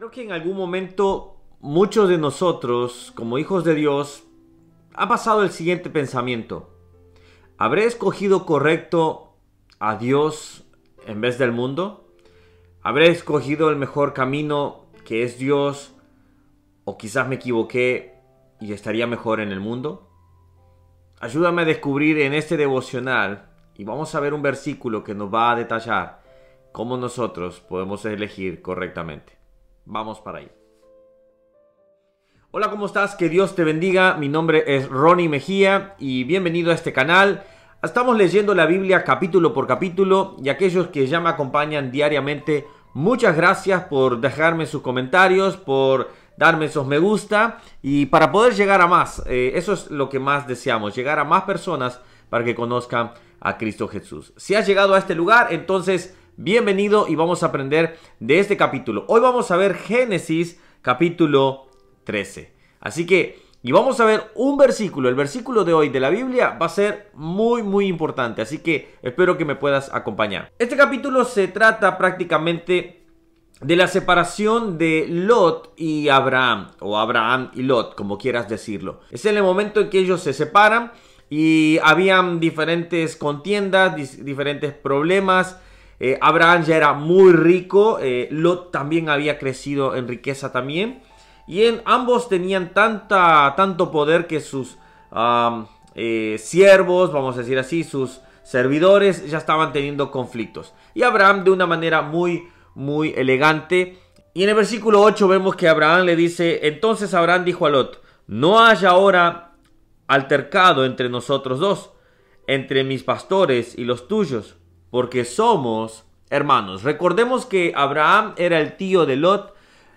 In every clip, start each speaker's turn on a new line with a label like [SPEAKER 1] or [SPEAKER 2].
[SPEAKER 1] Creo que en algún momento muchos de nosotros, como hijos de Dios, ha pasado el siguiente pensamiento. ¿Habré escogido correcto a Dios en vez del mundo? ¿Habré escogido el mejor camino que es Dios? ¿O quizás me equivoqué y estaría mejor en el mundo? Ayúdame a descubrir en este devocional y vamos a ver un versículo que nos va a detallar cómo nosotros podemos elegir correctamente. Vamos para ahí. Hola, ¿cómo estás? Que Dios te bendiga. Mi nombre es Ronnie Mejía y bienvenido a este canal. Estamos leyendo la Biblia capítulo por capítulo y aquellos que ya me acompañan diariamente, muchas gracias por dejarme sus comentarios, por darme esos me gusta y para poder llegar a más. Eh, eso es lo que más deseamos, llegar a más personas para que conozcan a Cristo Jesús. Si has llegado a este lugar, entonces bienvenido y vamos a aprender de este capítulo. Hoy vamos a ver Génesis capítulo 13. Así que, y vamos a ver un versículo, el versículo de hoy de la Biblia va a ser muy, muy importante. Así que espero que me puedas acompañar. Este capítulo se trata prácticamente de la separación de Lot y Abraham, o Abraham y Lot, como quieras decirlo. Es en el momento en que ellos se separan y habían diferentes contiendas, diferentes problemas. Eh, Abraham ya era muy rico, eh, Lot también había crecido en riqueza también. Y en, ambos tenían tanta, tanto poder que sus eh, siervos, vamos a decir así, sus servidores ya estaban teniendo conflictos. Y Abraham de una manera muy, muy elegante. Y en el versículo 8 vemos que Abraham le dice, entonces Abraham dijo a Lot, no haya ahora altercado entre nosotros dos, entre mis pastores y los tuyos, porque somos hermanos. Recordemos que Abraham era el tío de Lot,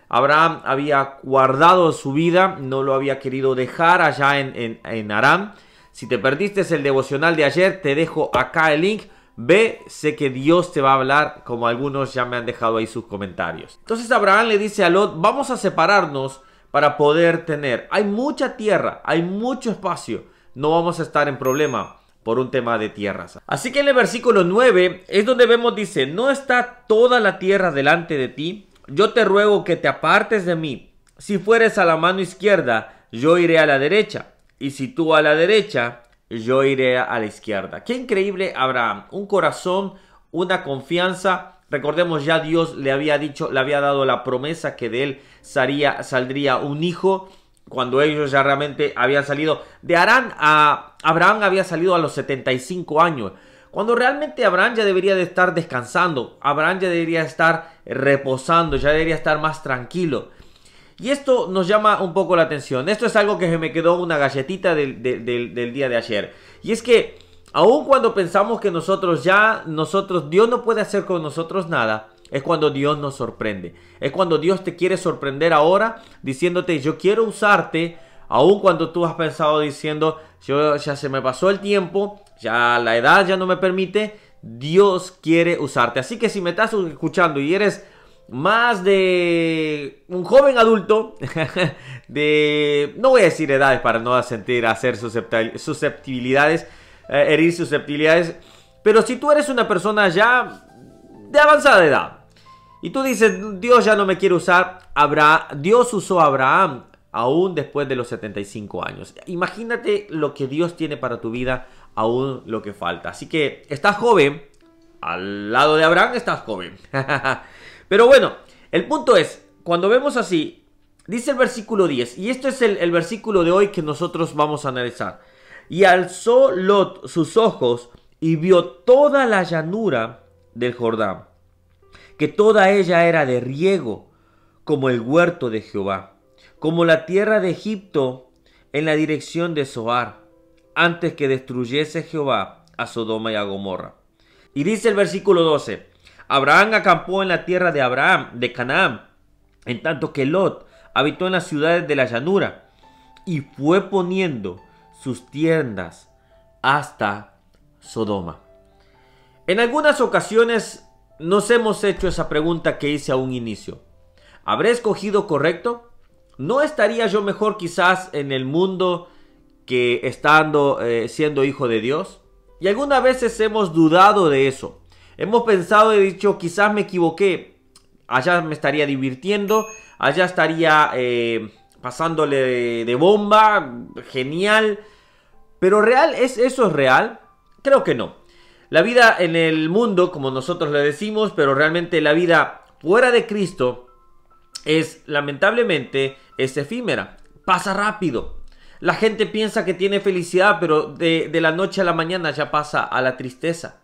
[SPEAKER 1] Abraham había guardado su vida, no lo había querido dejar allá en, en, Aram. Si te perdiste el devocional de ayer, te dejo acá el link. Ve, sé que Dios te va a hablar, como algunos ya me han dejado ahí sus comentarios. Entonces Abraham le dice a Lot, vamos a separarnos para poder tener. Hay mucha tierra, hay mucho espacio. No vamos a estar en problema por un tema de tierras. Así que en el versículo 9 es donde vemos, dice, no está toda la tierra delante de ti yo te ruego que te apartes de mí. Si fueres a la mano izquierda, yo iré a la derecha. Y si tú a la derecha, yo iré a la izquierda. Qué increíble Abraham. Un corazón, una confianza. Recordemos ya Dios le había dicho, le había dado la promesa que de él salía, saldría un hijo. Cuando ellos ya realmente habían salido de Arán a Abraham había salido a los 75 años. Cuando realmente Abraham ya debería de estar descansando, Abraham ya debería estar reposando, ya debería estar más tranquilo. Y esto nos llama un poco la atención. Esto es algo que se me quedó una galletita del, del, día de ayer. Y es que, aun cuando pensamos que nosotros ya, nosotros, Dios no puede hacer con nosotros nada, es cuando Dios nos sorprende. Es cuando Dios te quiere sorprender ahora diciéndote, yo quiero usarte, aun cuando tú has pensado diciendo, yo ya se me pasó el tiempo, ya la edad ya no me permite, Dios quiere usarte. Así que si me estás escuchando y eres más de un joven adulto, de, no voy a decir edades para no sentir hacer susceptibilidades, eh, herir susceptibilidades, pero si tú eres una persona ya de avanzada edad, y tú dices, Dios ya no me quiere usar, Dios usó a Abraham aún después de los 75 años. Imagínate lo que Dios tiene para tu vida aún lo que falta. Así que estás joven, al lado de Abraham estás joven. Pero bueno, el punto es, cuando vemos así, dice el versículo 10, y esto es el, el versículo de hoy que nosotros vamos a analizar. Y alzó Lot sus ojos y vio toda la llanura del Jordán, que toda ella era de riego, como el huerto de Jehová, como la tierra de Egipto en la dirección de Zoar antes que destruyese Jehová a Sodoma y a Gomorra. Y dice el versículo 12, Abraham acampó en la tierra de Abraham, de Canaán, en tanto que Lot habitó en las ciudades de la llanura, y fue poniendo sus tiendas hasta Sodoma. En algunas ocasiones nos hemos hecho esa pregunta que hice a un inicio. ¿Habré escogido correcto? ¿No estaría yo mejor quizás en el mundo que estando eh, siendo hijo de Dios? Y algunas veces hemos dudado de eso. Hemos pensado y dicho, quizás me equivoqué. Allá me estaría divirtiendo, allá estaría eh, pasándole de, bomba, genial. Pero real, ¿es eso es real? Creo que no. La vida en el mundo, como nosotros le decimos, pero realmente la vida fuera de Cristo es lamentablemente es efímera, pasa rápido. La gente piensa que tiene felicidad, pero de, de, la noche a la mañana ya pasa a la tristeza.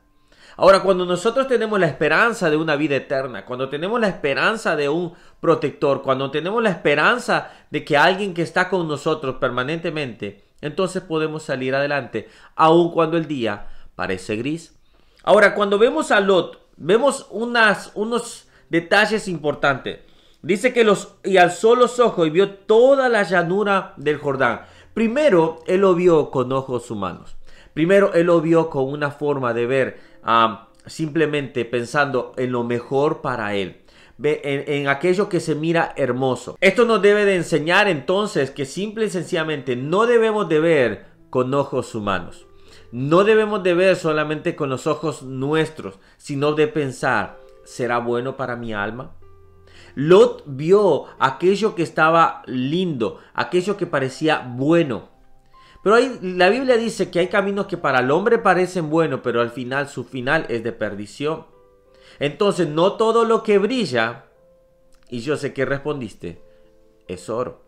[SPEAKER 1] Ahora, cuando nosotros tenemos la esperanza de una vida eterna, cuando tenemos la esperanza de un protector, cuando tenemos la esperanza de que alguien que está con nosotros permanentemente, entonces podemos salir adelante, aun cuando el día parece gris. Ahora, cuando vemos a Lot, vemos unas, unos detalles importantes. Dice que los y alzó los ojos y vio toda la llanura del Jordán. Primero, él lo vio con ojos humanos. Primero, él lo vio con una forma de ver simplemente pensando en lo mejor para él. En, en, aquello que se mira hermoso. Esto nos debe de enseñar entonces que simple y sencillamente no debemos de ver con ojos humanos. No debemos de ver solamente con los ojos nuestros, sino de pensar, ¿será bueno para mi alma? Lot vio aquello que estaba lindo, aquello que parecía bueno. Pero la Biblia dice que hay caminos que para el hombre parecen buenos, pero al final su final es de perdición. Entonces no todo lo que brilla, y yo sé que respondiste, es oro.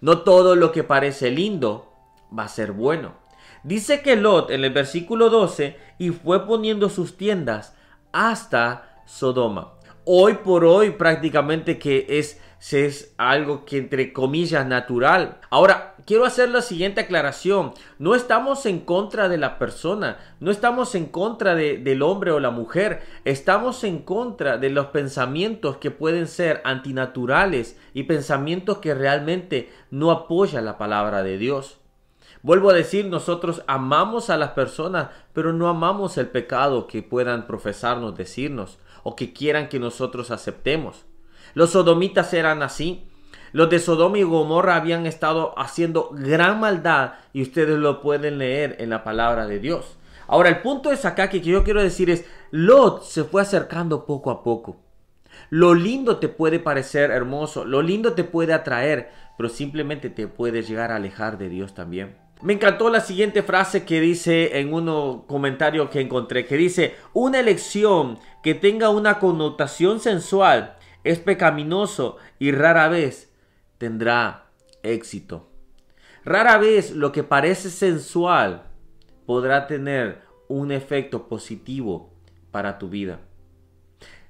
[SPEAKER 1] No todo lo que parece lindo va a ser bueno. Dice que Lot en el versículo 12 y fue poniendo sus tiendas hasta Sodoma. Hoy por hoy prácticamente que es es algo que entre comillas natural. Ahora, quiero hacer la siguiente aclaración. No estamos en contra de la persona, no estamos en contra de, del hombre o la mujer, estamos en contra de los pensamientos que pueden ser antinaturales y pensamientos que realmente no apoyan la palabra de Dios. Vuelvo a decir, nosotros amamos a las personas, pero no amamos el pecado que puedan profesarnos, decirnos o que quieran que nosotros aceptemos. Los sodomitas eran así. Los de Sodoma y Gomorra habían estado haciendo gran maldad y ustedes lo pueden leer en la palabra de Dios. Ahora, el punto es acá que yo quiero decir es, Lot se fue acercando poco a poco. Lo lindo te puede parecer hermoso, lo lindo te puede atraer, pero simplemente te puede llegar a alejar de Dios también. Me encantó la siguiente frase que dice en un comentario que encontré, que dice, una elección que tenga una connotación sensual es pecaminoso y rara vez tendrá éxito. Rara vez lo que parece sensual podrá tener un efecto positivo para tu vida.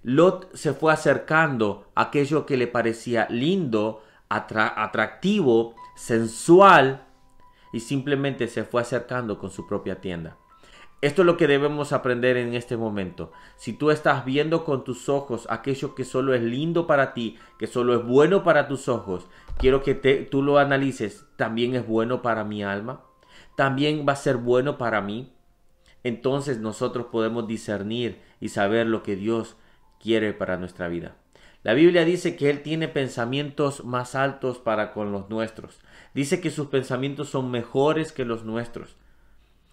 [SPEAKER 1] Lot se fue acercando a aquello que le parecía lindo, atractivo, sensual, y simplemente se fue acercando con su propia tienda. Esto es lo que debemos aprender en este momento. Si tú estás viendo con tus ojos aquello que solo es lindo para ti, que solo es bueno para tus ojos, quiero que tú lo analices. ¿También es bueno para mi alma? ¿También va a ser bueno para mí? Entonces nosotros podemos discernir y saber lo que Dios quiere para nuestra vida. La Biblia dice que Él tiene pensamientos más altos para con los nuestros. Dice que sus pensamientos son mejores que los nuestros.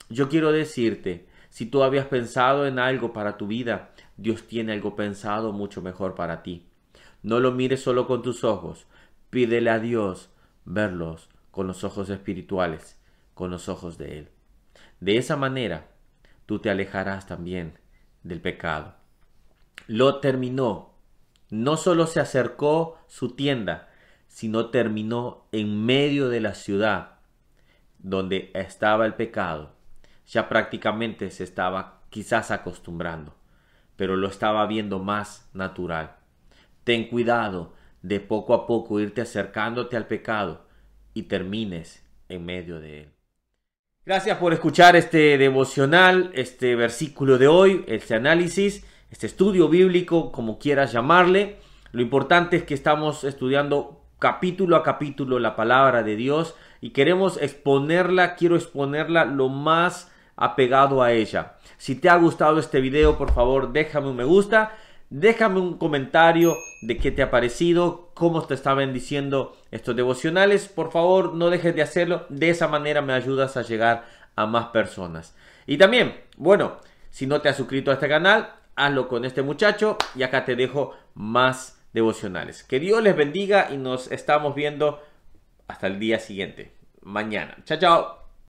[SPEAKER 1] Yo quiero decirte, si tú habías pensado en algo para tu vida, Dios tiene algo pensado mucho mejor para ti. No lo mires solo con tus ojos, pídele a Dios verlos con los ojos espirituales, con los ojos de Él. De esa manera, tú te alejarás también del pecado. Lo terminó. No solo se acercó su tienda, sino terminó en medio de la ciudad donde estaba el pecado ya prácticamente se estaba quizás acostumbrando, pero lo estaba viendo más natural. Ten cuidado de poco a poco irte acercándote al pecado y termines en medio de él. Gracias por escuchar este devocional, este versículo de hoy, este análisis, este estudio bíblico, como quieras llamarle. Lo importante es que estamos estudiando capítulo a capítulo la palabra de Dios y queremos exponerla, quiero exponerla lo más apegado a ella. Si te ha gustado este video, por favor, déjame un me gusta, déjame un comentario de qué te ha parecido, cómo te está bendiciendo estos devocionales. Por favor, no dejes de hacerlo, de esa manera me ayudas a llegar a más personas. Y también, bueno, si no te has suscrito a este canal, hazlo con este muchacho y acá te dejo más devocionales. Que Dios les bendiga y nos estamos viendo hasta el día siguiente, mañana. Chao, chao.